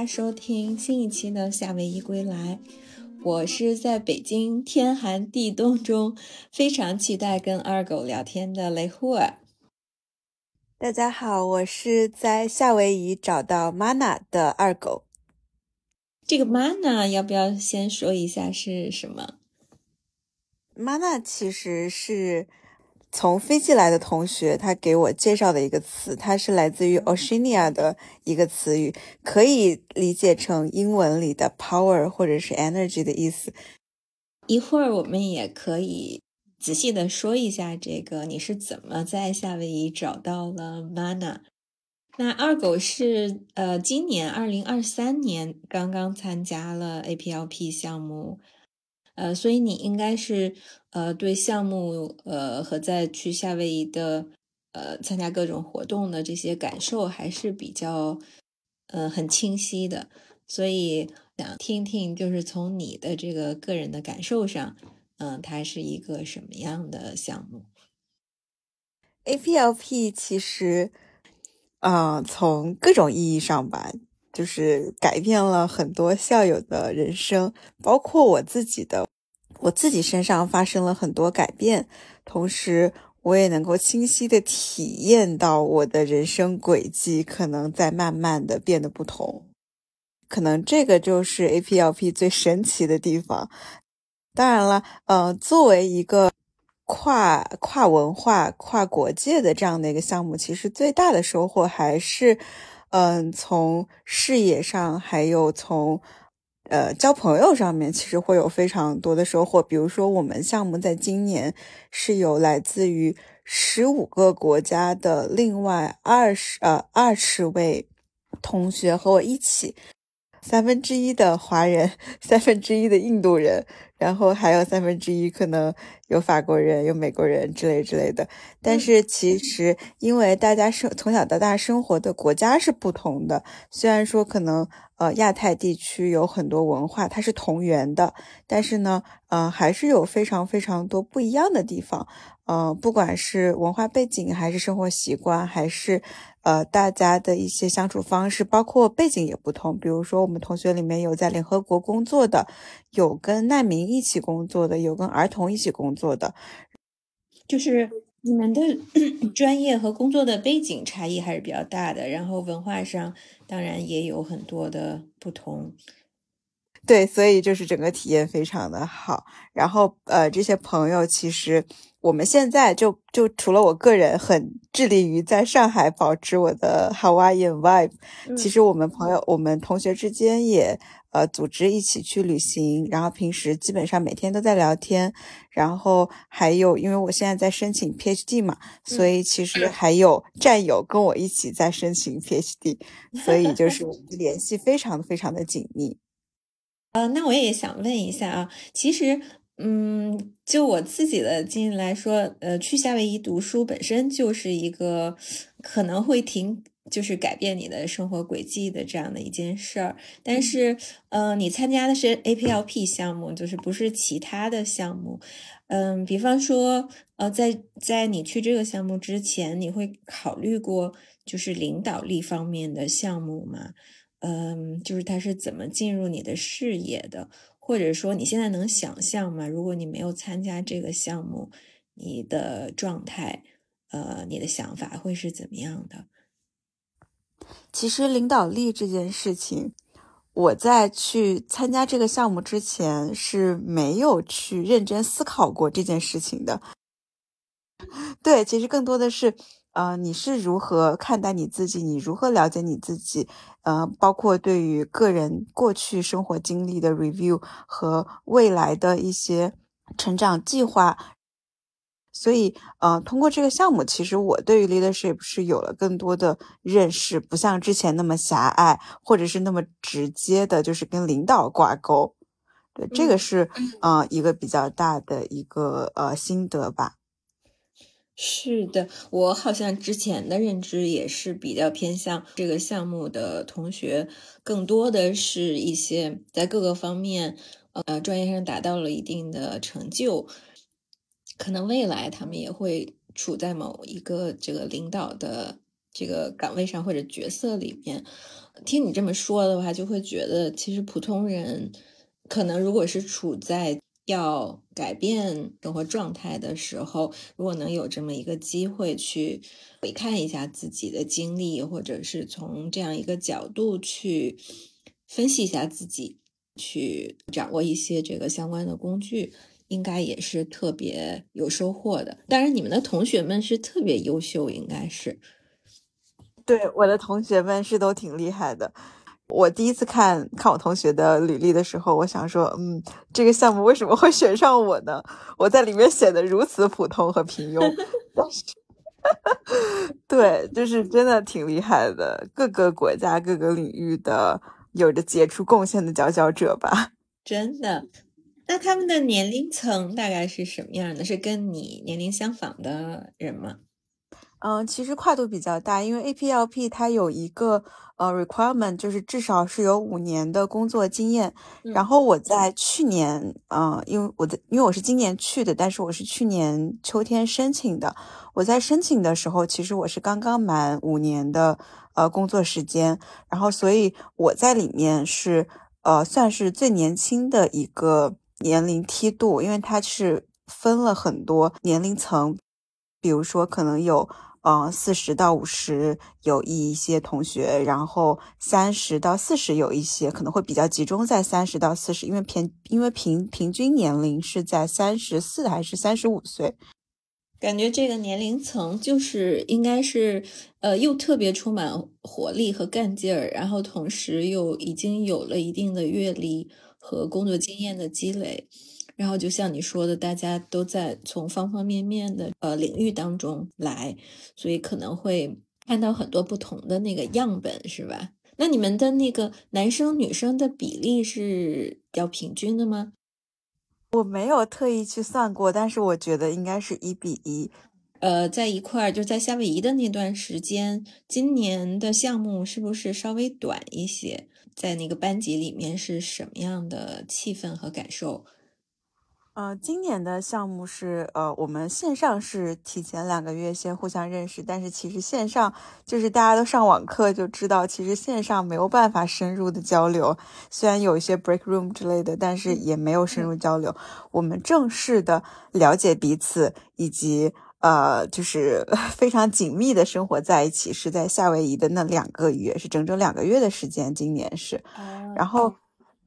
家收听新一期的夏威夷归来。我是在北京天寒地冻中非常期待跟二狗聊天的雷霍尔。大家好，我是在夏威夷找到 Mana 的二狗。这个 Mana 要不要先说一下是什么？Mana 其实是。从飞机来的同学，他给我介绍的一个词，它是来自于 Oceania 的一个词语，可以理解成英文里的 power 或者是 energy 的意思。一会儿我们也可以仔细的说一下这个，你是怎么在夏威夷找到了 Mana？那二狗是呃，今年二零二三年刚刚参加了 APLP 项目。呃，所以你应该是呃对项目呃和在去夏威夷的呃参加各种活动的这些感受还是比较呃很清晰的，所以想听听就是从你的这个个人的感受上，嗯，它是一个什么样的项目？APLP 其实，嗯，从各种意义上吧。就是改变了很多校友的人生，包括我自己的，我自己身上发生了很多改变，同时我也能够清晰的体验到我的人生轨迹可能在慢慢的变得不同，可能这个就是 APLP 最神奇的地方。当然了，呃，作为一个跨跨文化、跨国界的这样的一个项目，其实最大的收获还是。嗯，从视野上，还有从呃交朋友上面，其实会有非常多的收获。比如说，我们项目在今年是有来自于十五个国家的另外二十呃二十位同学和我一起，三分之一的华人，三分之一的印度人。然后还有三分之一可能有法国人、有美国人之类之类的，但是其实因为大家生从小到大生活的国家是不同的，虽然说可能呃亚太地区有很多文化它是同源的，但是呢，呃还是有非常非常多不一样的地方，呃，不管是文化背景还是生活习惯还是。呃，大家的一些相处方式，包括背景也不同。比如说，我们同学里面有在联合国工作的，有跟难民一起工作的，有跟儿童一起工作的。就是你们的 专业和工作的背景差异还是比较大的，然后文化上当然也有很多的不同。对，所以就是整个体验非常的好。然后，呃，这些朋友其实。我们现在就就除了我个人很致力于在上海保持我的 Hawaiian vibe，其实我们朋友、我们同学之间也呃组织一起去旅行，然后平时基本上每天都在聊天，然后还有因为我现在在申请 PhD 嘛，所以其实还有战友跟我一起在申请 PhD，所以就是联系非常非常的紧密。呃，那我也想问一下啊，其实。嗯，就我自己的经历来说，呃，去夏威夷读书本身就是一个可能会挺，就是改变你的生活轨迹的这样的一件事儿。但是，呃，你参加的是 APLP 项目，就是不是其他的项目。嗯，比方说，呃，在在你去这个项目之前，你会考虑过就是领导力方面的项目吗？嗯，就是它是怎么进入你的视野的？或者说你现在能想象吗？如果你没有参加这个项目，你的状态，呃，你的想法会是怎么样的？其实领导力这件事情，我在去参加这个项目之前是没有去认真思考过这件事情的。对，其实更多的是。呃，你是如何看待你自己？你如何了解你自己？呃，包括对于个人过去生活经历的 review 和未来的一些成长计划。所以，呃，通过这个项目，其实我对于 leadership 是有了更多的认识，不像之前那么狭隘，或者是那么直接的，就是跟领导挂钩。对，这个是呃一个比较大的一个呃心得吧。是的，我好像之前的认知也是比较偏向这个项目的同学，更多的是一些在各个方面，呃，专业上达到了一定的成就，可能未来他们也会处在某一个这个领导的这个岗位上或者角色里面。听你这么说的话，就会觉得其实普通人可能如果是处在要改变生活状态的时候，如果能有这么一个机会去回看一下自己的经历，或者是从这样一个角度去分析一下自己，去掌握一些这个相关的工具，应该也是特别有收获的。当然，你们的同学们是特别优秀，应该是。对，我的同学们是都挺厉害的。我第一次看看我同学的履历的时候，我想说，嗯，这个项目为什么会选上我呢？我在里面显得如此普通和平庸。对，就是真的挺厉害的，各个国家、各个领域的有着杰出贡献的佼佼者吧。真的。那他们的年龄层大概是什么样的？是跟你年龄相仿的人吗？嗯，其实跨度比较大，因为 APLP 它有一个呃 requirement，就是至少是有五年的工作经验。然后我在去年，嗯，因为我的因为我是今年去的，但是我是去年秋天申请的。我在申请的时候，其实我是刚刚满五年的呃工作时间，然后所以我在里面是呃算是最年轻的一个年龄梯度，因为它是分了很多年龄层，比如说可能有。嗯，四十到五十有一些同学，然后三十到四十有一些，可能会比较集中在三十到四十，因为平因为平平均年龄是在三十四还是三十五岁，感觉这个年龄层就是应该是呃又特别充满活力和干劲儿，然后同时又已经有了一定的阅历和工作经验的积累。然后就像你说的，大家都在从方方面面的呃领域当中来，所以可能会看到很多不同的那个样本，是吧？那你们的那个男生女生的比例是比较平均的吗？我没有特意去算过，但是我觉得应该是一比一。呃，在一块儿就在夏威夷的那段时间，今年的项目是不是稍微短一些？在那个班级里面是什么样的气氛和感受？呃，今年的项目是，呃，我们线上是提前两个月先互相认识，但是其实线上就是大家都上网课就知道，其实线上没有办法深入的交流。虽然有一些 break room 之类的，但是也没有深入交流。我们正式的了解彼此，以及呃，就是 非常紧密的生活在一起，是在夏威夷的那两个月，是整整两个月的时间。今年是，然后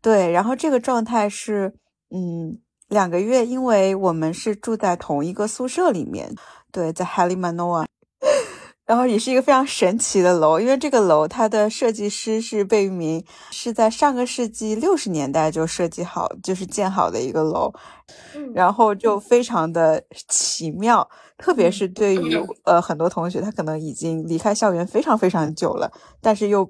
对，然后这个状态是，嗯。两个月，因为我们是住在同一个宿舍里面，对，在 Halimanoa，然后也是一个非常神奇的楼，因为这个楼它的设计师是贝聿铭，是在上个世纪六十年代就设计好，就是建好的一个楼，然后就非常的奇妙，特别是对于。呃很多同学，他可能已经离开校园非常非常久了，但是又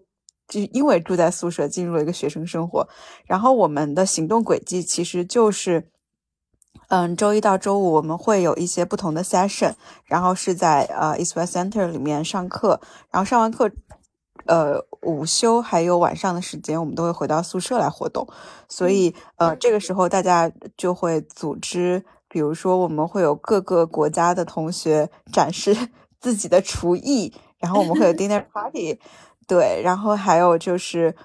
就因为住在宿舍，进入了一个学生生活，然后我们的行动轨迹其实就是。嗯，周一到周五我们会有一些不同的 session，然后是在呃 East West Center 里面上课，然后上完课，呃午休还有晚上的时间，我们都会回到宿舍来活动。所以呃这个时候大家就会组织，比如说我们会有各个国家的同学展示 自己的厨艺，然后我们会有 dinner party，对，然后还有就是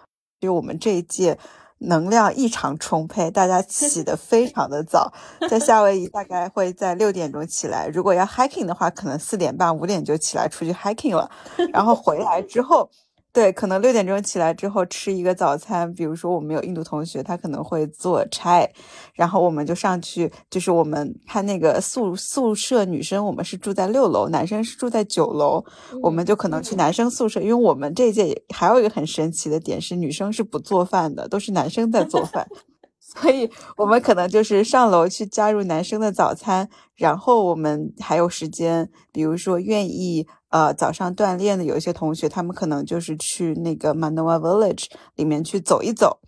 就我们这一届。能量异常充沛，大家起得非常的早，在夏威夷大概会在六点钟起来，如果要 hiking 的话，可能四点半、五点就起来出去 hiking 了，然后回来之后。对，可能六点钟起来之后吃一个早餐，比如说我们有印度同学，他可能会做差，然后我们就上去，就是我们他那个宿宿舍女生，我们是住在六楼，男生是住在九楼，我们就可能去男生宿舍，因为我们这届还有一个很神奇的点是，女生是不做饭的，都是男生在做饭。所以我们可能就是上楼去加入男生的早餐，然后我们还有时间，比如说愿意呃早上锻炼的有一些同学，他们可能就是去那个 Manoa Village 里面去走一走。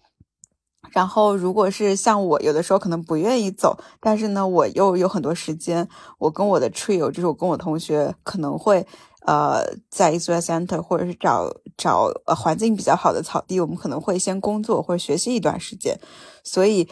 然后如果是像我，有的时候可能不愿意走，但是呢我又有很多时间，我跟我的 trio，就是我跟我同学可能会。呃，在宿舍 Center 或者是找找呃环境比较好的草地，我们可能会先工作或者学习一段时间，所以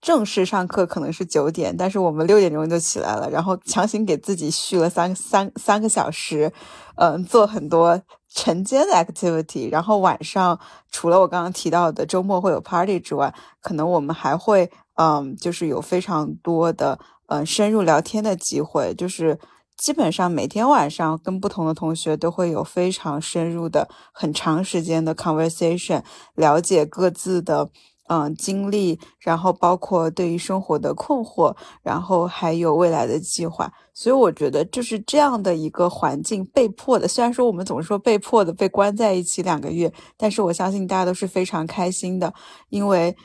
正式上课可能是九点，但是我们六点钟就起来了，然后强行给自己续了三三三个小时，嗯，做很多晨间的 activity，然后晚上除了我刚刚提到的周末会有 party 之外，可能我们还会嗯，就是有非常多的嗯深入聊天的机会，就是。基本上每天晚上跟不同的同学都会有非常深入的、很长时间的 conversation，了解各自的嗯经历，然后包括对于生活的困惑，然后还有未来的计划。所以我觉得就是这样的一个环境，被迫的。虽然说我们总是说被迫的被关在一起两个月，但是我相信大家都是非常开心的，因为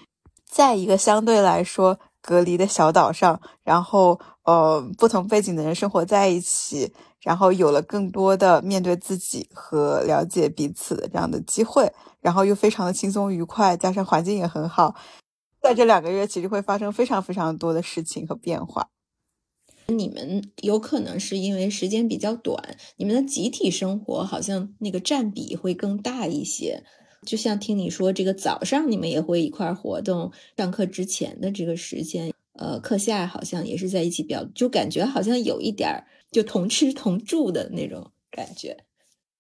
在一个相对来说隔离的小岛上，然后。呃，不同背景的人生活在一起，然后有了更多的面对自己和了解彼此的这样的机会，然后又非常的轻松愉快，加上环境也很好，在这两个月其实会发生非常非常多的事情和变化。你们有可能是因为时间比较短，你们的集体生活好像那个占比会更大一些。就像听你说，这个早上你们也会一块活动，上课之前的这个时间。呃，课下好像也是在一起比较，就感觉好像有一点儿就同吃同住的那种感觉。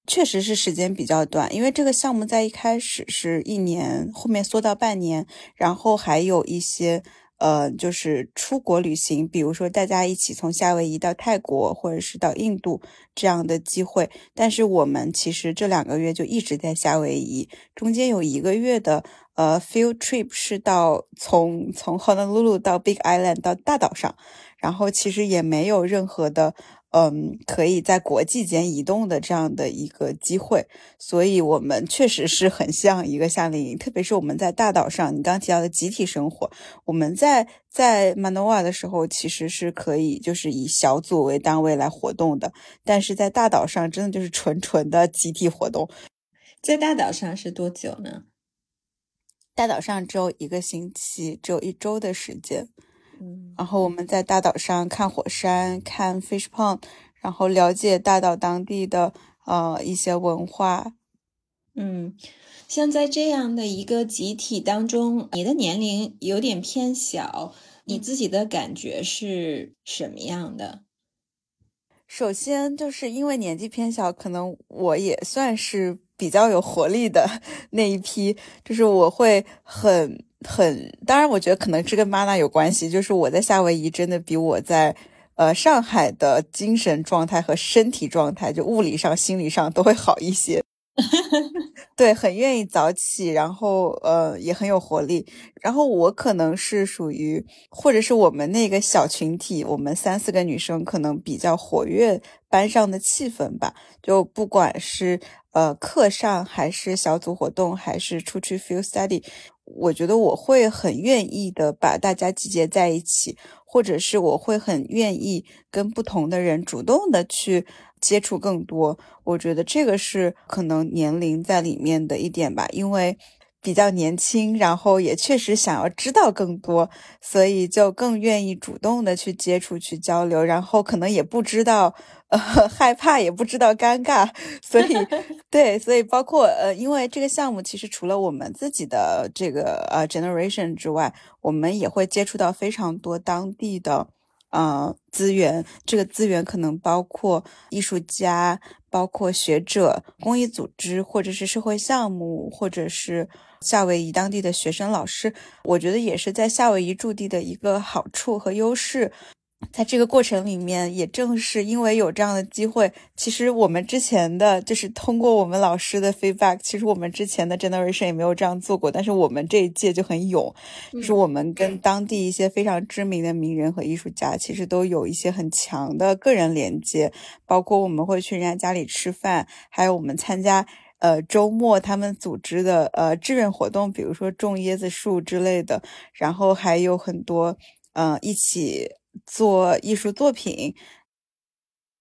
确实是时间比较短，因为这个项目在一开始是一年，后面缩到半年，然后还有一些呃，就是出国旅行，比如说大家一起从夏威夷到泰国或者是到印度这样的机会。但是我们其实这两个月就一直在夏威夷，中间有一个月的。呃，field trip 是到从从 Honolulu 到 Big Island 到大岛上，然后其实也没有任何的嗯可以在国际间移动的这样的一个机会，所以我们确实是很像一个夏令营，特别是我们在大岛上，你刚刚提到的集体生活，我们在在 Manoa 的时候其实是可以就是以小组为单位来活动的，但是在大岛上真的就是纯纯的集体活动，在大岛上是多久呢？大岛上只有一个星期，只有一周的时间。嗯，然后我们在大岛上看火山，看 fish pond，然后了解大岛当地的呃一些文化。嗯，像在这样的一个集体当中，你的年龄有点偏小，你自己的感觉是什么样的？首先就是因为年纪偏小，可能我也算是。比较有活力的 那一批，就是我会很很，当然我觉得可能这跟妈妈有关系，就是我在夏威夷真的比我在呃上海的精神状态和身体状态，就物理上、心理上都会好一些。对，很愿意早起，然后呃也很有活力。然后我可能是属于，或者是我们那个小群体，我们三四个女生可能比较活跃班上的气氛吧，就不管是。呃，课上还是小组活动，还是出去 field study，我觉得我会很愿意的把大家集结在一起，或者是我会很愿意跟不同的人主动的去接触更多。我觉得这个是可能年龄在里面的一点吧，因为比较年轻，然后也确实想要知道更多，所以就更愿意主动的去接触、去交流，然后可能也不知道。呃，害怕也不知道尴尬，所以 对，所以包括呃，因为这个项目其实除了我们自己的这个呃 generation 之外，我们也会接触到非常多当地的呃资源。这个资源可能包括艺术家、包括学者、公益组织，或者是社会项目，或者是夏威夷当地的学生、老师。我觉得也是在夏威夷驻地的一个好处和优势。在这个过程里面，也正是因为有这样的机会，其实我们之前的就是通过我们老师的 feedback，其实我们之前的 generation 也没有这样做过，但是我们这一届就很勇，就是我们跟当地一些非常知名的名人和艺术家，其实都有一些很强的个人连接，包括我们会去人家家里吃饭，还有我们参加呃周末他们组织的呃志愿活动，比如说种椰子树之类的，然后还有很多嗯一起。做艺术作品，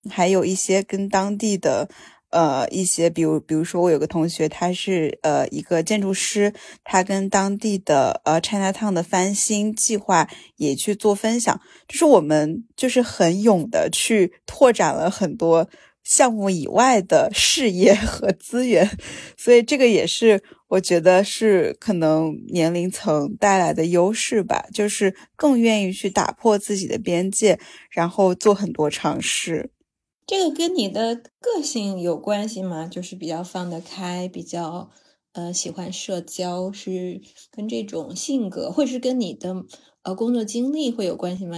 还有一些跟当地的呃一些，比如比如说我有个同学，他是呃一个建筑师，他跟当地的呃 China Town 的翻新计划也去做分享，就是我们就是很勇的去拓展了很多项目以外的事业 和资源，所以这个也是我觉得是可能年龄层带来的优势吧，就是更愿意去打破自己的边界，然后做很多尝试。这个跟你的个性有关系吗？就是比较放得开，比较呃喜欢社交，是跟这种性格，或是跟你的呃工作经历会有关系吗？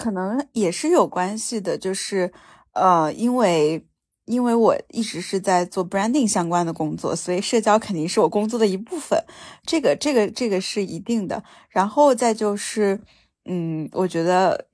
可能也是有关系的，就是呃，因为因为我一直是在做 branding 相关的工作，所以社交肯定是我工作的一部分，这个这个这个是一定的。然后再就是，嗯，我觉得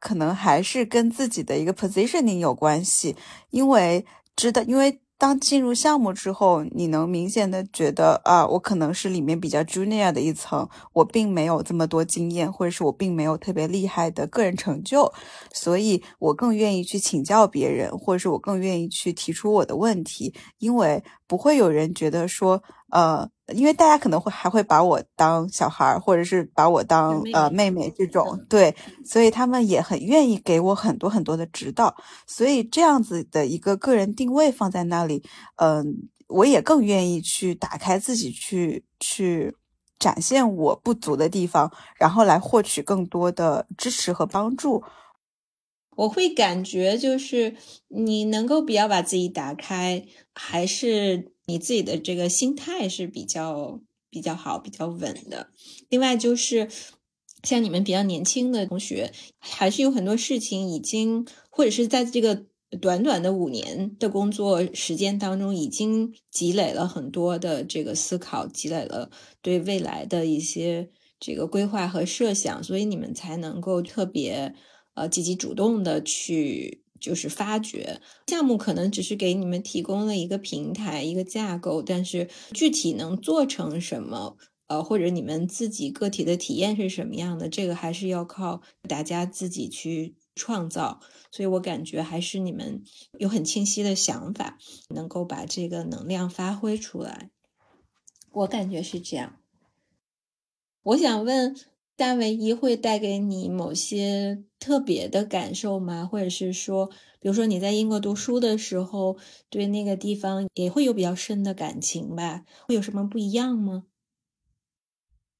可能还是跟自己的一个 positioning 有关系，因为知道，因为。当进入项目之后，你能明显的觉得啊，我可能是里面比较 junior 的一层，我并没有这么多经验，或者是我并没有特别厉害的个人成就，所以我更愿意去请教别人，或者是我更愿意去提出我的问题，因为不会有人觉得说，呃。因为大家可能会还会把我当小孩儿，或者是把我当呃妹妹这种，对，所以他们也很愿意给我很多很多的指导，所以这样子的一个个人定位放在那里，嗯，我也更愿意去打开自己，去去展现我不足的地方，然后来获取更多的支持和帮助。我会感觉就是你能够比较把自己打开，还是。你自己的这个心态是比较比较好、比较稳的。另外就是，像你们比较年轻的同学，还是有很多事情已经，或者是在这个短短的五年的工作时间当中，已经积累了很多的这个思考，积累了对未来的一些这个规划和设想，所以你们才能够特别呃积极主动的去。就是发掘项目，可能只是给你们提供了一个平台、一个架构，但是具体能做成什么，呃，或者你们自己个体的体验是什么样的，这个还是要靠大家自己去创造。所以我感觉还是你们有很清晰的想法，能够把这个能量发挥出来。我感觉是这样。我想问。夏威夷会带给你某些特别的感受吗？或者是说，比如说你在英国读书的时候，对那个地方也会有比较深的感情吧？会有什么不一样吗？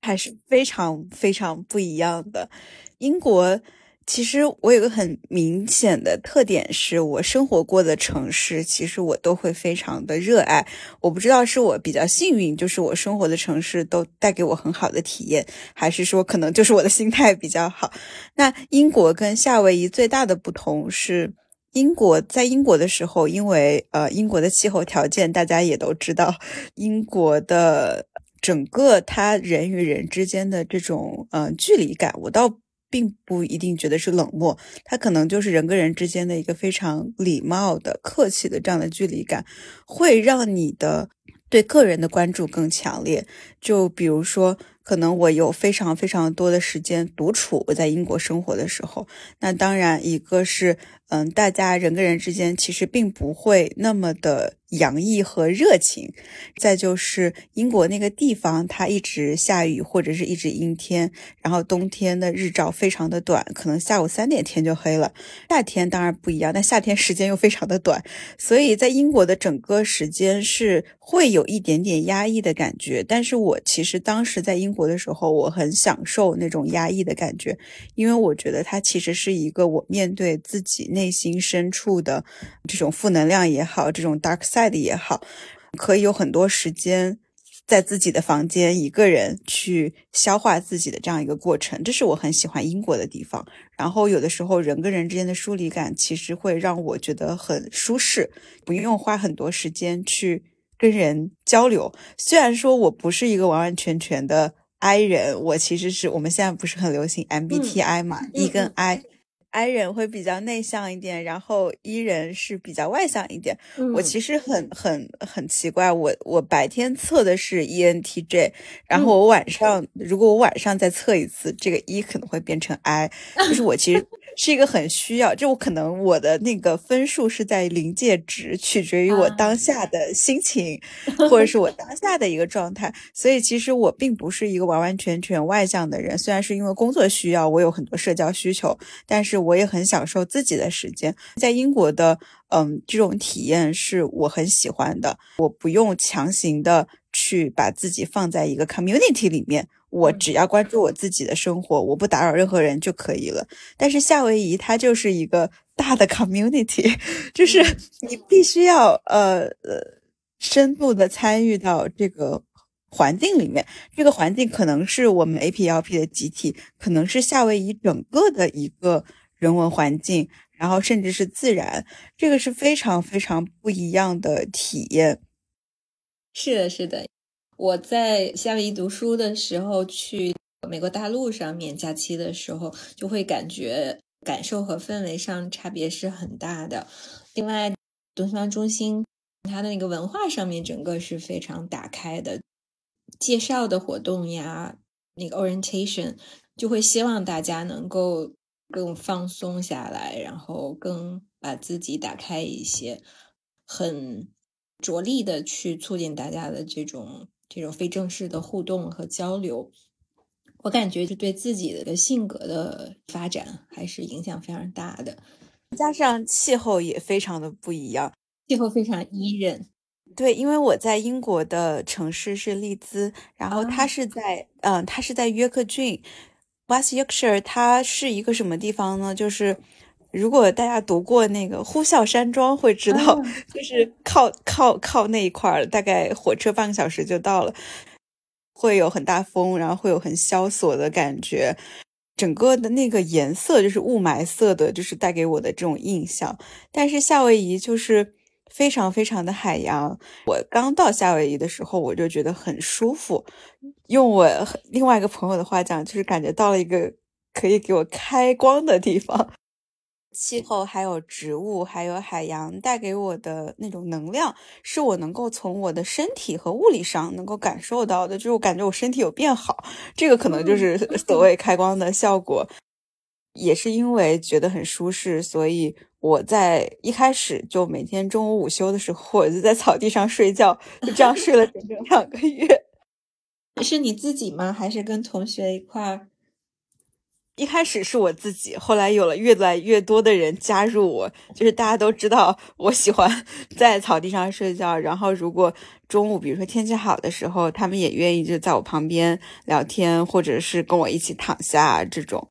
还是非常非常不一样的，英国。其实我有个很明显的特点，是我生活过的城市，其实我都会非常的热爱。我不知道是我比较幸运，就是我生活的城市都带给我很好的体验，还是说可能就是我的心态比较好。那英国跟夏威夷最大的不同是，英国在英国的时候，因为呃英国的气候条件大家也都知道，英国的整个它人与人之间的这种嗯距离感，我倒。并不一定觉得是冷漠，他可能就是人跟人之间的一个非常礼貌的、客气的这样的距离感，会让你的对个人的关注更强烈。就比如说，可能我有非常非常多的时间独处，我在英国生活的时候，那当然一个是，嗯，大家人跟人之间其实并不会那么的。洋溢和热情，再就是英国那个地方，它一直下雨或者是一直阴天，然后冬天的日照非常的短，可能下午三点天就黑了。夏天当然不一样，但夏天时间又非常的短，所以在英国的整个时间是会有一点点压抑的感觉。但是我其实当时在英国的时候，我很享受那种压抑的感觉，因为我觉得它其实是一个我面对自己内心深处的这种负能量也好，这种 dark side。也好，可以有很多时间在自己的房间一个人去消化自己的这样一个过程，这是我很喜欢英国的地方。然后有的时候人跟人之间的疏离感，其实会让我觉得很舒适，不用花很多时间去跟人交流。虽然说我不是一个完完全全的 I 人，我其实是我们现在不是很流行 MBTI 嘛，E 跟 I。I 人会比较内向一点，然后 E 人是比较外向一点。我其实很很很奇怪，我我白天测的是 ENTJ，然后我晚上如果我晚上再测一次，这个 E 可能会变成 I。就是我其实是一个很需要，就我可能我的那个分数是在临界值，取决于我当下的心情，或者是我当下的一个状态。所以其实我并不是一个完完全全外向的人，虽然是因为工作需要，我有很多社交需求，但是我也很享受自己的时间。在英国的，嗯，这种体验是我很喜欢的，我不用强行的去把自己放在一个 community 里面。我只要关注我自己的生活，我不打扰任何人就可以了。但是夏威夷它就是一个 大的 community，就是你必须要呃呃深度的参与到这个环境里面。这个环境可能是我们 APLP 的集体，可能是夏威夷整个的一个人文环境，然后甚至是自然，这个是非常非常不一样的体验。是的，是的。我在夏威夷读书的时候，去美国大陆上面假期的时候，就会感觉感受和氛围上差别是很大的。另外，东方中心它的那个文化上面，整个是非常打开的，介绍的活动呀，那个 orientation 就会希望大家能够更放松下来，然后更把自己打开一些，很着力的去促进大家的这种。这种非正式的互动和交流，我感觉就对自己的性格的发展还是影响非常大的。加上气候也非常的不一样，气候非常宜人。对，因为我在英国的城市是利兹，然后它是在嗯，它是在约克郡，West Yorkshire，它是一个什么地方呢？就是。如果大家读过那个《呼啸山庄》，会知道，就是靠靠靠那一块儿，大概火车半个小时就到了。会有很大风，然后会有很萧索的感觉，整个的那个颜色就是雾霾色的，就是带给我的这种印象。但是夏威夷就是非常非常的海洋。我刚到夏威夷的时候，我就觉得很舒服。用我另外一个朋友的话讲，就是感觉到了一个可以给我开光的地方。气候，还有植物，还有海洋带给我的那种能量，是我能够从我的身体和物理上能够感受到的。就是我感觉我身体有变好，这个可能就是所谓开光的效果。也是因为觉得很舒适，所以我在一开始就每天中午午休的时候，我就在草地上睡觉，就这样睡了整整两个月。是你自己吗？还是跟同学一块儿？一开始是我自己，后来有了越来越多的人加入我，就是大家都知道我喜欢 在草地上睡觉，然后如果中午比如说天气好的时候，他们也愿意就在我旁边聊天，或者是跟我一起躺下这种。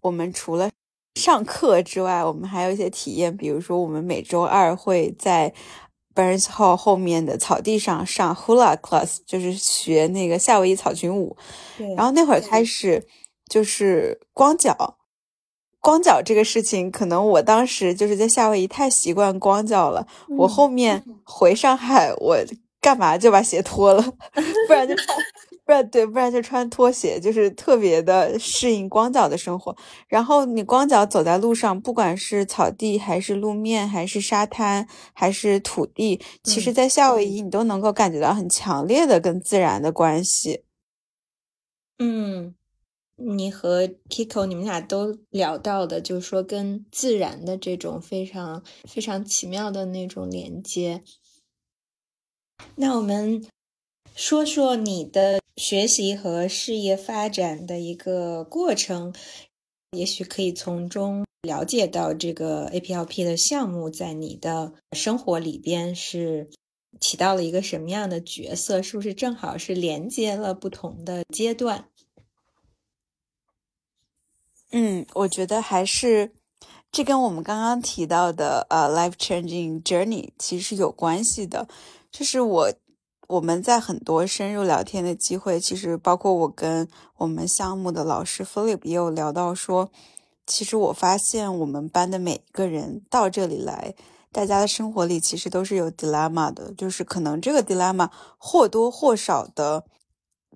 我们除了上课之外，我们还有一些体验，比如说我们每周二会在 Burns Hall 后面的草地上上 Hula Class，就是学那个夏威夷草裙舞，然后那会儿开始。就是光脚，光脚这个事情，可能我当时就是在夏威夷太习惯光脚了。我后面回上海，我干嘛就把鞋脱了，不然就穿，不然对，不然就穿拖鞋，就是特别的适应光脚的生活。然后你光脚走在路上，不管是草地还是路面，还是沙滩，还是土地，其实，在夏威夷你都能够感觉到很强烈的跟自然的关系。嗯。你和 Kiko，你们俩都聊到的，就是说跟自然的这种非常非常奇妙的那种连接。那我们说说你的学习和事业发展的一个过程，也许可以从中了解到这个 APLP 的项目在你的生活里边是起到了一个什么样的角色，是不是正好是连接了不同的阶段？嗯，我觉得还是这跟我们刚刚提到的呃，life changing journey 其实有关系的。就是我我们在很多深入聊天的机会，其实包括我跟我们项目的老师 Philip 也有聊到说，其实我发现我们班的每一个人到这里来，大家的生活里其实都是有 dilemma 的，就是可能这个 dilemma 或多或少的。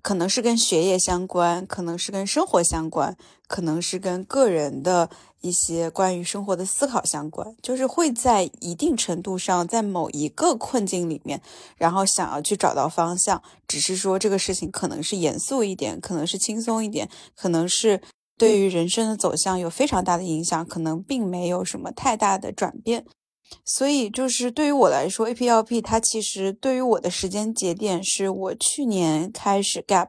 可能是跟学业相关，可能是跟生活相关，可能是跟个人的一些关于生活的思考相关，就是会在一定程度上在某一个困境里面，然后想要去找到方向。只是说这个事情可能是严肃一点，可能是轻松一点，可能是对于人生的走向有非常大的影响，可能并没有什么太大的转变。所以，就是对于我来说，APLP 它其实对于我的时间节点是我去年开始 gap，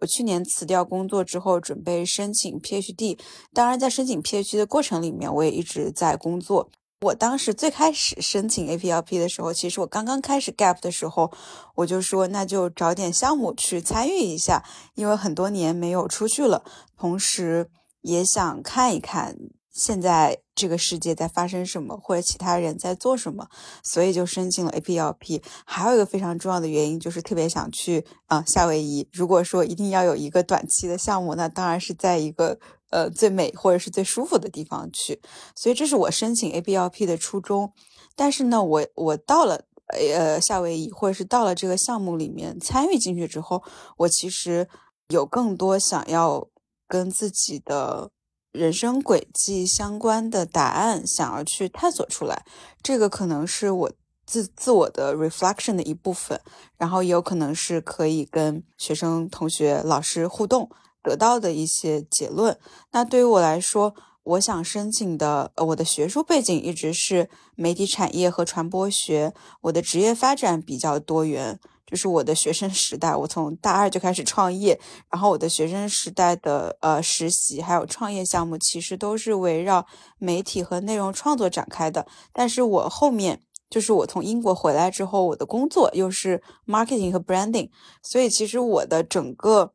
我去年辞掉工作之后准备申请 PhD。当然，在申请 PhD 的过程里面，我也一直在工作。我当时最开始申请 APLP 的时候，其实我刚刚开始 gap 的时候，我就说那就找点项目去参与一下，因为很多年没有出去了，同时也想看一看。现在这个世界在发生什么，或者其他人在做什么，所以就申请了 APLP。还有一个非常重要的原因，就是特别想去啊夏威夷。如果说一定要有一个短期的项目，那当然是在一个呃最美或者是最舒服的地方去。所以这是我申请 APLP 的初衷。但是呢，我我到了呃夏威夷，或者是到了这个项目里面参与进去之后，我其实有更多想要跟自己的。人生轨迹相关的答案，想要去探索出来，这个可能是我自自我的 reflection 的一部分，然后也有可能是可以跟学生、同学、老师互动得到的一些结论。那对于我来说，我想申请的，呃，我的学术背景一直是媒体产业和传播学，我的职业发展比较多元。就是我的学生时代，我从大二就开始创业，然后我的学生时代的呃实习还有创业项目，其实都是围绕媒体和内容创作展开的。但是我后面就是我从英国回来之后，我的工作又是 marketing 和 branding，所以其实我的整个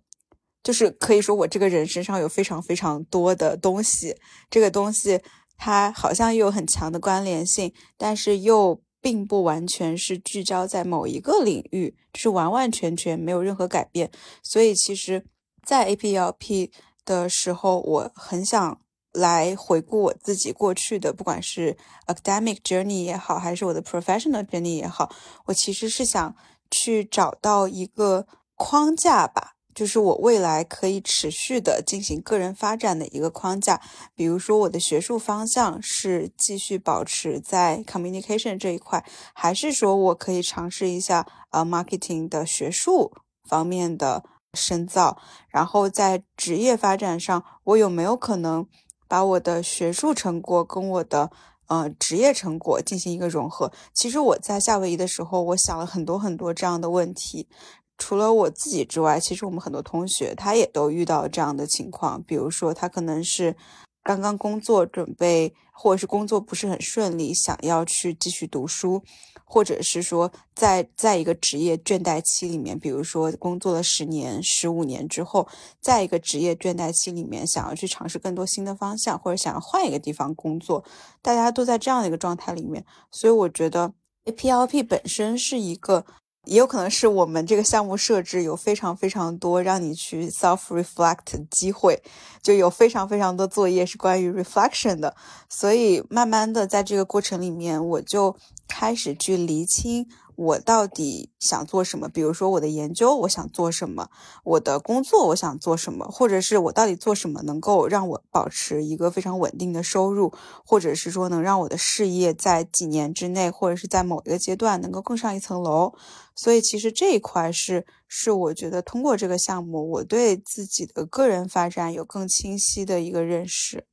就是可以说我这个人身上有非常非常多的东西，这个东西它好像又有很强的关联性，但是又。并不完全是聚焦在某一个领域，是完完全全没有任何改变。所以，其实，在 APLP 的时候，我很想来回顾我自己过去的，不管是 academic journey 也好，还是我的 professional journey 也好，我其实是想去找到一个框架吧。就是我未来可以持续的进行个人发展的一个框架，比如说我的学术方向是继续保持在 communication 这一块，还是说我可以尝试一下呃 marketing 的学术方面的深造，然后在职业发展上，我有没有可能把我的学术成果跟我的呃职业成果进行一个融合？其实我在夏威夷的时候，我想了很多很多这样的问题。除了我自己之外，其实我们很多同学他也都遇到这样的情况。比如说，他可能是刚刚工作准备，或者是工作不是很顺利，想要去继续读书，或者是说在在一个职业倦怠期里面，比如说工作了十年、十五年之后，在一个职业倦怠期里面，想要去尝试更多新的方向，或者想要换一个地方工作，大家都在这样的一个状态里面。所以我觉得 APLP 本身是一个。也有可能是我们这个项目设置有非常非常多让你去 self reflect 的机会，就有非常非常多作业是关于 reflection 的，所以慢慢的在这个过程里面，我就开始去厘清。我到底想做什么？比如说我的研究，我想做什么？我的工作，我想做什么？或者是我到底做什么能够让我保持一个非常稳定的收入？或者是说能让我的事业在几年之内，或者是在某一个阶段能够更上一层楼？所以其实这一块是是我觉得通过这个项目，我对自己的个人发展有更清晰的一个认识。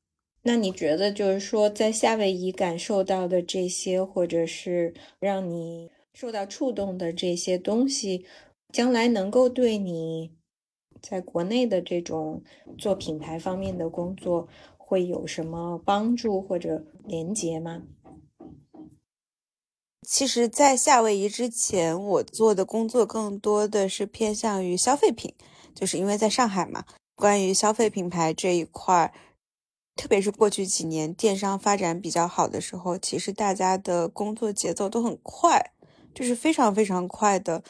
那你觉得就是说在夏威夷感受到的这些，或者是让你。受到触动的这些东西，将来能够对你在国内的这种做品牌方面的工作会有什么帮助或者连接吗？其实，在夏威夷之前，我做的工作更多的是偏向于消费品，就是因为在上海嘛。关于消费品牌这一块儿，特别是过去几年电商发展比较好的时候，其实大家的工作节奏都很快。就是非常非常快的，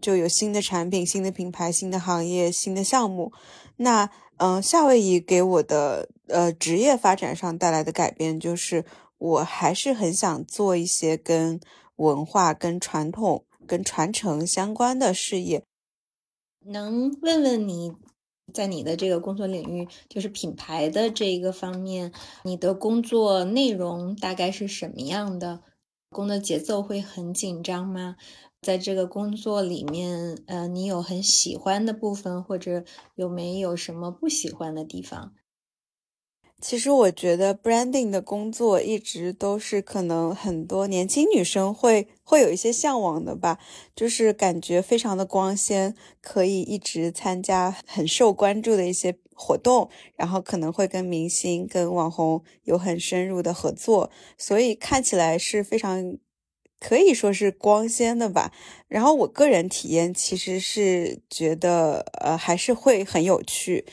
就有新的产品、新的品牌、新的行业、新的项目。那嗯，夏威夷给我的呃职业发展上带来的改变，就是我还是很想做一些跟文化、跟传统、跟传承相关的事业。能问问你在你的这个工作领域，就是品牌的这一个方面，你的工作内容大概是什么样的？工作节奏会很紧张吗？在这个工作里面，呃，你有很喜欢的部分，或者有没有什么不喜欢的地方？其实我觉得 branding 的工作一直都是可能很多年轻女生会会有一些向往的吧，就是感觉非常的光鲜，可以一直参加很受关注的一些活动，然后可能会跟明星、跟网红有很深入的合作，所以看起来是非常可以说是光鲜的吧。然后我个人体验其实是觉得，呃，还是会很有趣。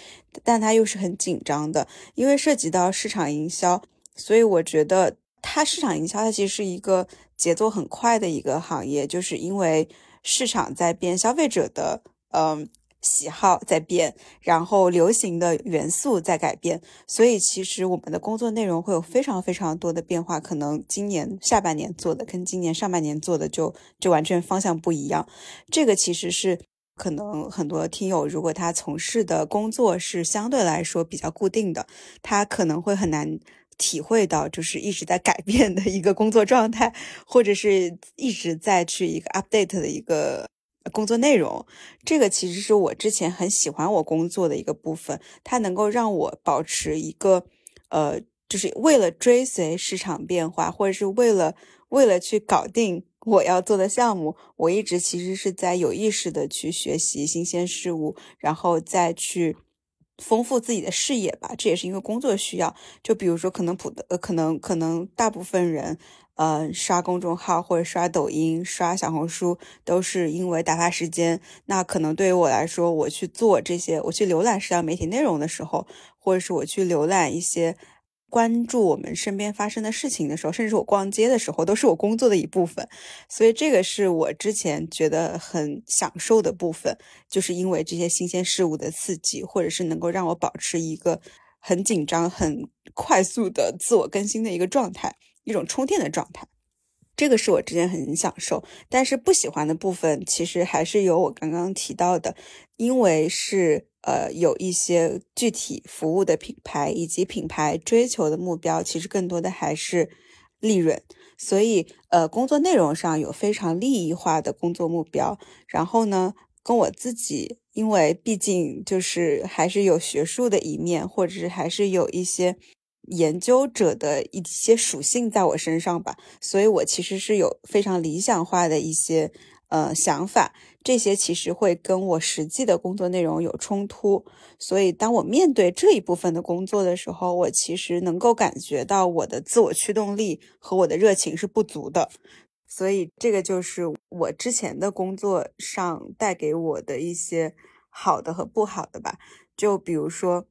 但它又是很紧张的，因为涉及到市场营销，所以我觉得它市场营销它其实是一个节奏很快的一个行业，就是因为市场在变，消费者的嗯喜好在变，然后流行的元素在改变，所以其实我们的工作内容会有非常非常多的变化，可能今年下半年做的跟今年上半年做的就就完全方向不一样，这个其实是。可能很多听友，如果他从事的工作是相对来说比较固定的，他可能会很难体会到，就是一直在改变的一个工作状态，或者是一直在去一个 update 的一个工作内容。这个其实是我之前很喜欢我工作的一个部分，它能够让我保持一个，呃，就是为了追随市场变化，或者是为了为了去搞定。我要做的项目，我一直其实是在有意识的去学习新鲜事物，然后再去丰富自己的视野吧。这也是因为工作需要。就比如说，可能普的，呃，可能可能大部分人，呃，刷公众号或者刷抖音、刷小红书，都是因为打发时间。那可能对于我来说，我去做这些，我去浏览社交媒体内容的时候，或者是我去浏览一些。关注我们身边发生的事情的时候，甚至我逛街的时候，都是我工作的一部分。所以这个是我之前觉得很享受的部分，就是因为这些新鲜事物的刺激，或者是能够让我保持一个很紧张、很快速的自我更新的一个状态，一种充电的状态。这个是我之前很享受，但是不喜欢的部分，其实还是有我刚刚提到的，因为是。呃，有一些具体服务的品牌以及品牌追求的目标，其实更多的还是利润。所以，呃，工作内容上有非常利益化的工作目标。然后呢，跟我自己，因为毕竟就是还是有学术的一面，或者是还是有一些研究者的一些属性在我身上吧。所以我其实是有非常理想化的一些。呃，想法这些其实会跟我实际的工作内容有冲突，所以当我面对这一部分的工作的时候，我其实能够感觉到我的自我驱动力和我的热情是不足的，所以这个就是我之前的工作上带给我的一些好的和不好的吧，就比如说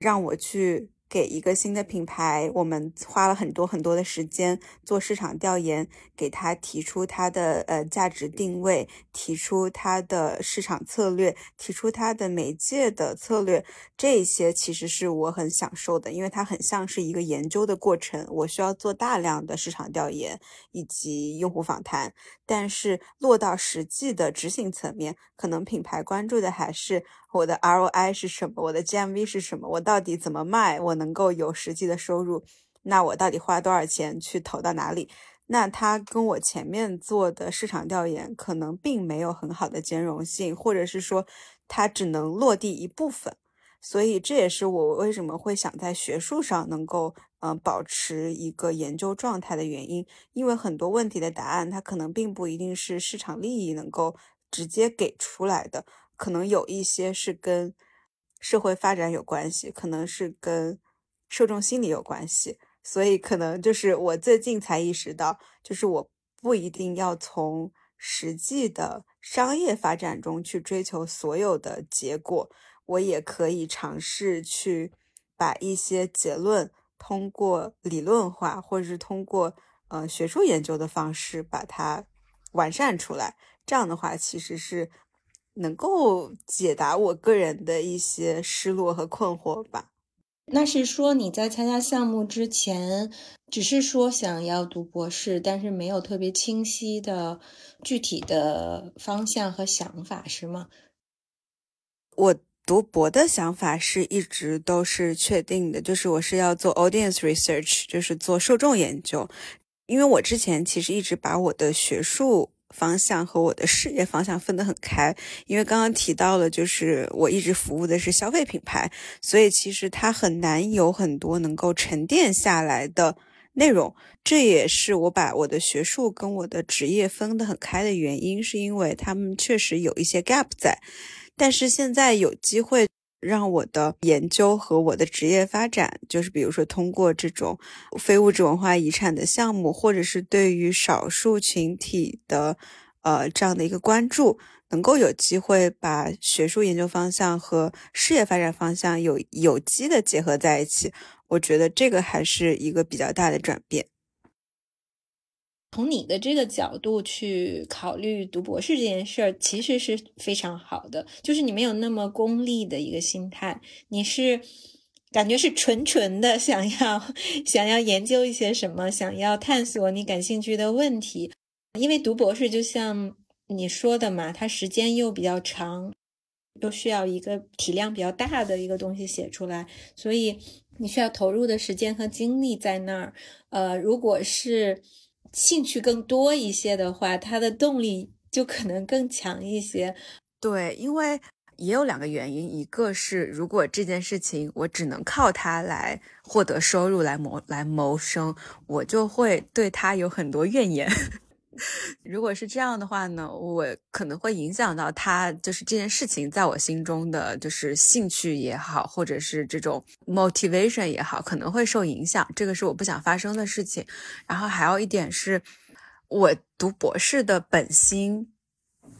让我去。给一个新的品牌，我们花了很多很多的时间做市场调研，给他提出他的呃价值定位，提出他的市场策略，提出他的媒介的策略。这些其实是我很享受的，因为它很像是一个研究的过程，我需要做大量的市场调研以及用户访谈。但是落到实际的执行层面，可能品牌关注的还是。我的 ROI 是什么？我的 GMV 是什么？我到底怎么卖？我能够有实际的收入？那我到底花多少钱去投到哪里？那它跟我前面做的市场调研可能并没有很好的兼容性，或者是说它只能落地一部分。所以这也是我为什么会想在学术上能够嗯保持一个研究状态的原因，因为很多问题的答案它可能并不一定是市场利益能够直接给出来的。可能有一些是跟社会发展有关系，可能是跟受众心理有关系，所以可能就是我最近才意识到，就是我不一定要从实际的商业发展中去追求所有的结果，我也可以尝试去把一些结论通过理论化，或者是通过呃学术研究的方式把它完善出来。这样的话，其实是。能够解答我个人的一些失落和困惑吧。那是说你在参加项目之前，只是说想要读博士，但是没有特别清晰的具体的方向和想法，是吗？我读博的想法是一直都是确定的，就是我是要做 audience research，就是做受众研究。因为我之前其实一直把我的学术。方向和我的事业方向分得很开，因为刚刚提到了，就是我一直服务的是消费品牌，所以其实它很难有很多能够沉淀下来的内容。这也是我把我的学术跟我的职业分得很开的原因，是因为他们确实有一些 gap 在。但是现在有机会。让我的研究和我的职业发展，就是比如说通过这种非物质文化遗产的项目，或者是对于少数群体的呃这样的一个关注，能够有机会把学术研究方向和事业发展方向有有机的结合在一起，我觉得这个还是一个比较大的转变。从你的这个角度去考虑读博士这件事儿，其实是非常好的。就是你没有那么功利的一个心态，你是感觉是纯纯的 想要想要研究一些什么，想要探索你感兴趣的问题。因为读博士就像你说的嘛，它时间又比较长，又需要一个体量比较大的一个东西写出来，所以你需要投入的时间和精力在那儿。呃，如果是兴趣更多一些的话，他的动力就可能更强一些。对，因为也有两个原因，一个是如果这件事情我只能靠他来获得收入来谋来谋生，我就会对他有很多怨言。如果是这样的话呢，我可能会影响到他，就是这件事情在我心中的就是兴趣也好，或者是这种 motivation 也好，可能会受影响。这个是我不想发生的事情。然后还有一点是，我读博士的本心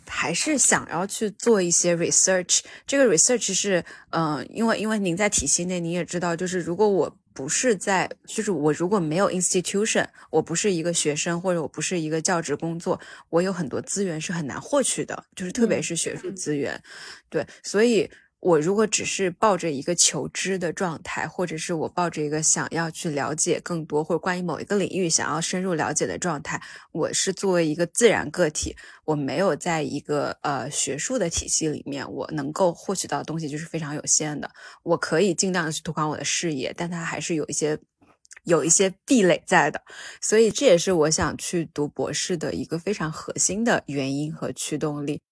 还是想要去做一些 research。这个 research 是，嗯，因为因为您在体系内，你也知道，就是如果我。不是在，就是我如果没有 institution，我不是一个学生，或者我不是一个教职工作，我有很多资源是很难获取的，就是特别是学术资源，对，所以。我如果只是抱着一个求知的状态，或者是我抱着一个想要去了解更多，或者关于某一个领域想要深入了解的状态，我是作为一个自然个体，我没有在一个呃学术的体系里面，我能够获取到的东西就是非常有限的。我可以尽量的去拓宽我的视野，但它还是有一些有一些壁垒在的，所以这也是我想去读博士的一个非常核心的原因和驱动力。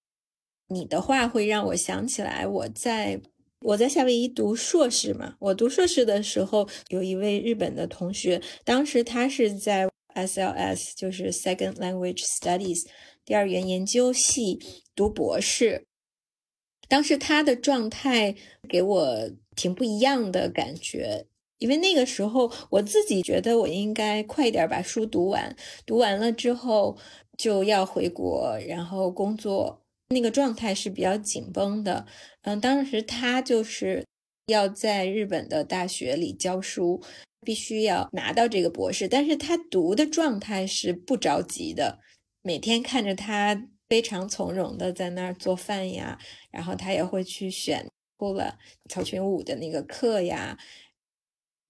你的话会让我想起来，我在我在夏威夷读硕士嘛。我读硕士的时候，有一位日本的同学，当时他是在 SLS，就是 Second Language Studies 第二语言研究系读博士。当时他的状态给我挺不一样的感觉，因为那个时候我自己觉得我应该快点把书读完，读完了之后就要回国，然后工作。那个状态是比较紧绷的，嗯，当时他就是要在日本的大学里教书，必须要拿到这个博士，但是他读的状态是不着急的，每天看着他非常从容的在那儿做饭呀，然后他也会去选过了草裙舞的那个课呀，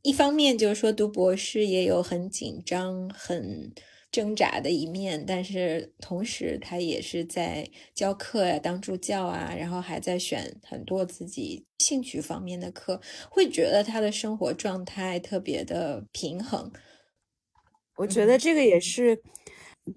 一方面就是说读博士也有很紧张很。挣扎的一面，但是同时他也是在教课呀，当助教啊，然后还在选很多自己兴趣方面的课，会觉得他的生活状态特别的平衡。我觉得这个也是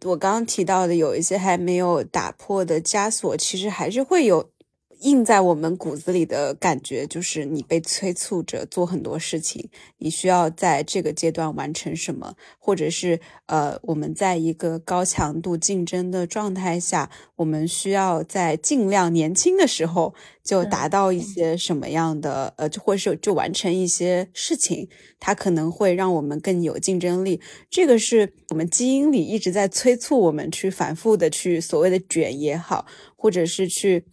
我刚刚提到的，有一些还没有打破的枷锁，其实还是会有。印在我们骨子里的感觉就是，你被催促着做很多事情，你需要在这个阶段完成什么，或者是呃，我们在一个高强度竞争的状态下，我们需要在尽量年轻的时候就达到一些什么样的呃，就或者是就完成一些事情，它可能会让我们更有竞争力。这个是我们基因里一直在催促我们去反复的去所谓的卷也好，或者是去。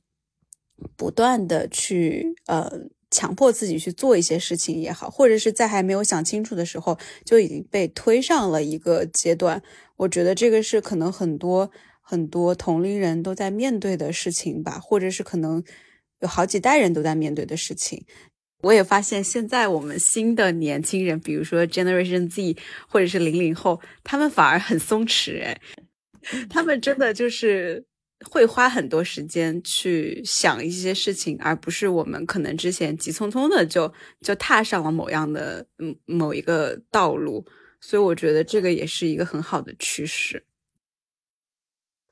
不断的去呃强迫自己去做一些事情也好，或者是在还没有想清楚的时候就已经被推上了一个阶段，我觉得这个是可能很多很多同龄人都在面对的事情吧，或者是可能有好几代人都在面对的事情。我也发现现在我们新的年轻人，比如说 Generation Z 或者是零零后，他们反而很松弛，哎，他们真的就是。会花很多时间去想一些事情，而不是我们可能之前急匆匆的就就踏上了某样的嗯某一个道路，所以我觉得这个也是一个很好的趋势。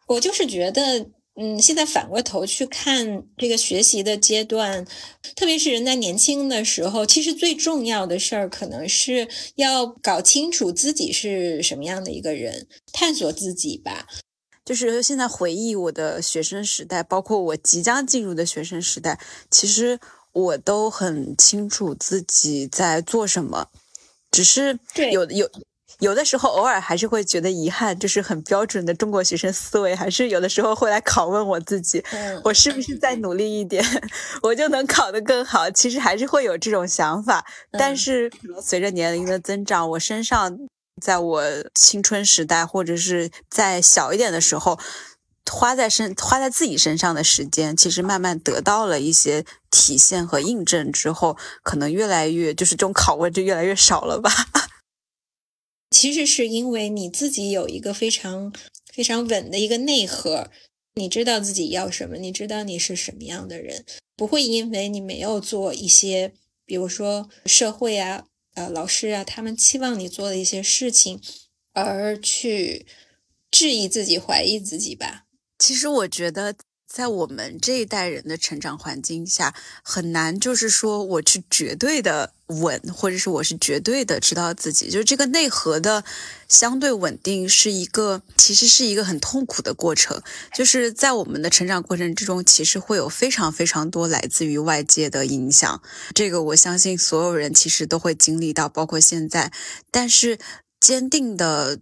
我就是觉得。嗯，现在反过头去看这个学习的阶段，特别是人在年轻的时候，其实最重要的事儿，可能是要搞清楚自己是什么样的一个人，探索自己吧。就是现在回忆我的学生时代，包括我即将进入的学生时代，其实我都很清楚自己在做什么，只是有有。有的时候偶尔还是会觉得遗憾，就是很标准的中国学生思维，还是有的时候会来拷问我自己，我是不是再努力一点，我就能考得更好？其实还是会有这种想法，但是随着年龄的增长，我身上在我青春时代或者是在小一点的时候，花在身花在自己身上的时间，其实慢慢得到了一些体现和印证之后，可能越来越就是这种拷问就越来越少了吧。其实是因为你自己有一个非常非常稳的一个内核，你知道自己要什么，你知道你是什么样的人，不会因为你没有做一些，比如说社会啊、呃老师啊，他们期望你做的一些事情，而去质疑自己、怀疑自己吧。其实我觉得。在我们这一代人的成长环境下，很难就是说我去绝对的稳，或者是我是绝对的知道自己，就是这个内核的相对稳定是一个，其实是一个很痛苦的过程。就是在我们的成长过程之中，其实会有非常非常多来自于外界的影响，这个我相信所有人其实都会经历到，包括现在。但是坚定的。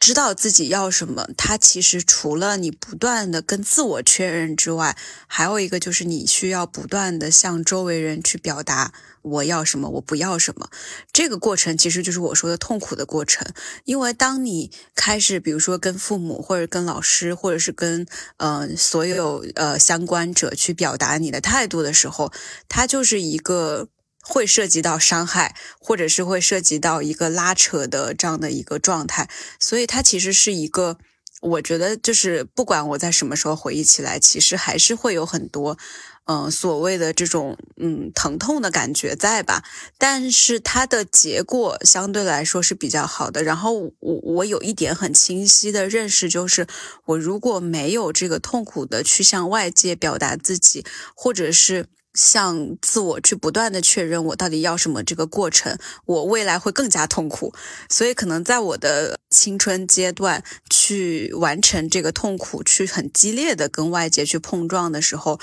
知道自己要什么，它其实除了你不断的跟自我确认之外，还有一个就是你需要不断的向周围人去表达我要什么，我不要什么。这个过程其实就是我说的痛苦的过程，因为当你开始，比如说跟父母或者跟老师，或者是跟呃所有呃相关者去表达你的态度的时候，它就是一个。会涉及到伤害，或者是会涉及到一个拉扯的这样的一个状态，所以它其实是一个，我觉得就是不管我在什么时候回忆起来，其实还是会有很多，嗯，所谓的这种嗯疼痛的感觉在吧？但是它的结果相对来说是比较好的。然后我我有一点很清晰的认识，就是我如果没有这个痛苦的去向外界表达自己，或者是。向自我去不断的确认我到底要什么，这个过程我未来会更加痛苦，所以可能在我的青春阶段去完成这个痛苦，去很激烈的跟外界去碰撞的时候，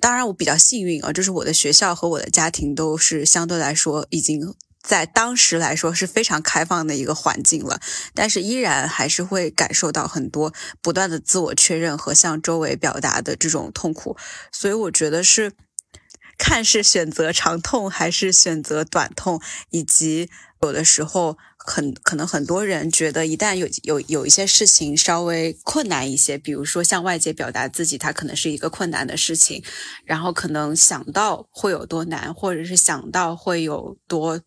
当然我比较幸运啊，就是我的学校和我的家庭都是相对来说已经。在当时来说是非常开放的一个环境了，但是依然还是会感受到很多不断的自我确认和向周围表达的这种痛苦，所以我觉得是看是选择长痛还是选择短痛，以及有的时候很可能很多人觉得一旦有有有一些事情稍微困难一些，比如说向外界表达自己，它可能是一个困难的事情，然后可能想到会有多难，或者是想到会有多。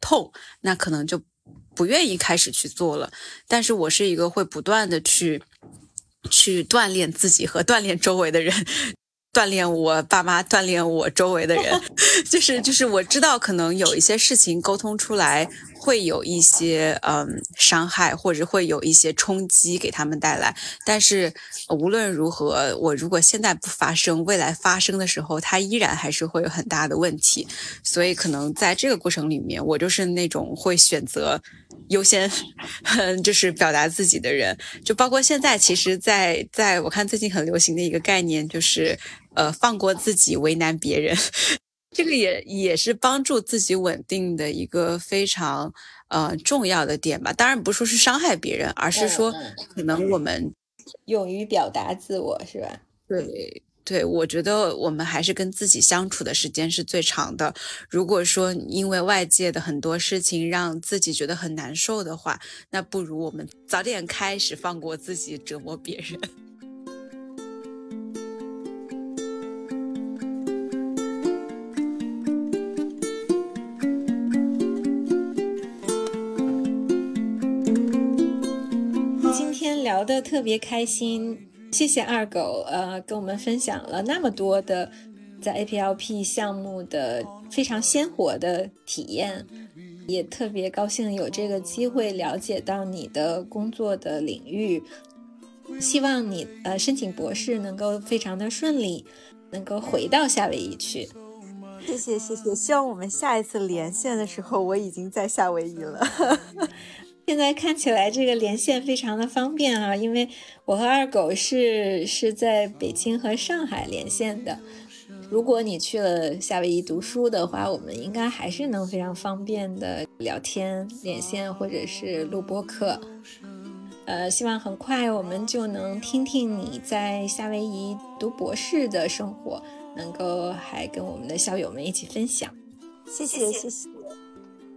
痛，那可能就不愿意开始去做了。但是我是一个会不断的去去锻炼自己和锻炼周围的人，锻炼我爸妈，锻炼我周围的人。就是就是我知道，可能有一些事情沟通出来。会有一些嗯伤害，或者会有一些冲击给他们带来。但是无论如何，我如果现在不发生，未来发生的时候，它依然还是会有很大的问题。所以可能在这个过程里面，我就是那种会选择优先，就是表达自己的人。就包括现在，其实，在在我看最近很流行的一个概念，就是呃放过自己，为难别人。这个也也是帮助自己稳定的一个非常呃重要的点吧。当然不说是伤害别人，而是说可能我们勇于表达自我，是吧？对对，我觉得我们还是跟自己相处的时间是最长的。如果说因为外界的很多事情让自己觉得很难受的话，那不如我们早点开始放过自己，折磨别人。今天聊得特别开心，谢谢二狗，呃，跟我们分享了那么多的在 APLP 项目的非常鲜活的体验，也特别高兴有这个机会了解到你的工作的领域。希望你呃申请博士能够非常的顺利，能够回到夏威夷去。谢谢谢谢，希望我们下一次连线的时候，我已经在夏威夷了。现在看起来这个连线非常的方便啊，因为我和二狗是是在北京和上海连线的。如果你去了夏威夷读书的话，我们应该还是能非常方便的聊天、连线或者是录播课。呃，希望很快我们就能听听你在夏威夷读博士的生活，能够还跟我们的校友们一起分享。谢谢谢谢。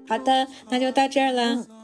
好的，那就到这儿了。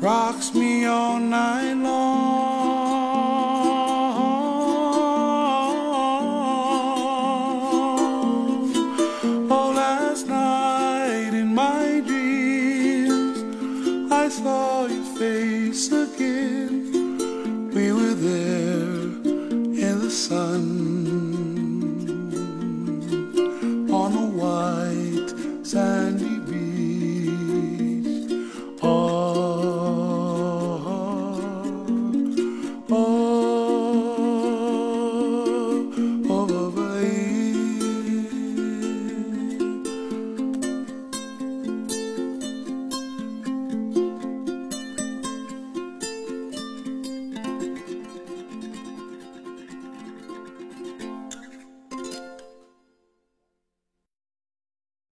rocks me all night long.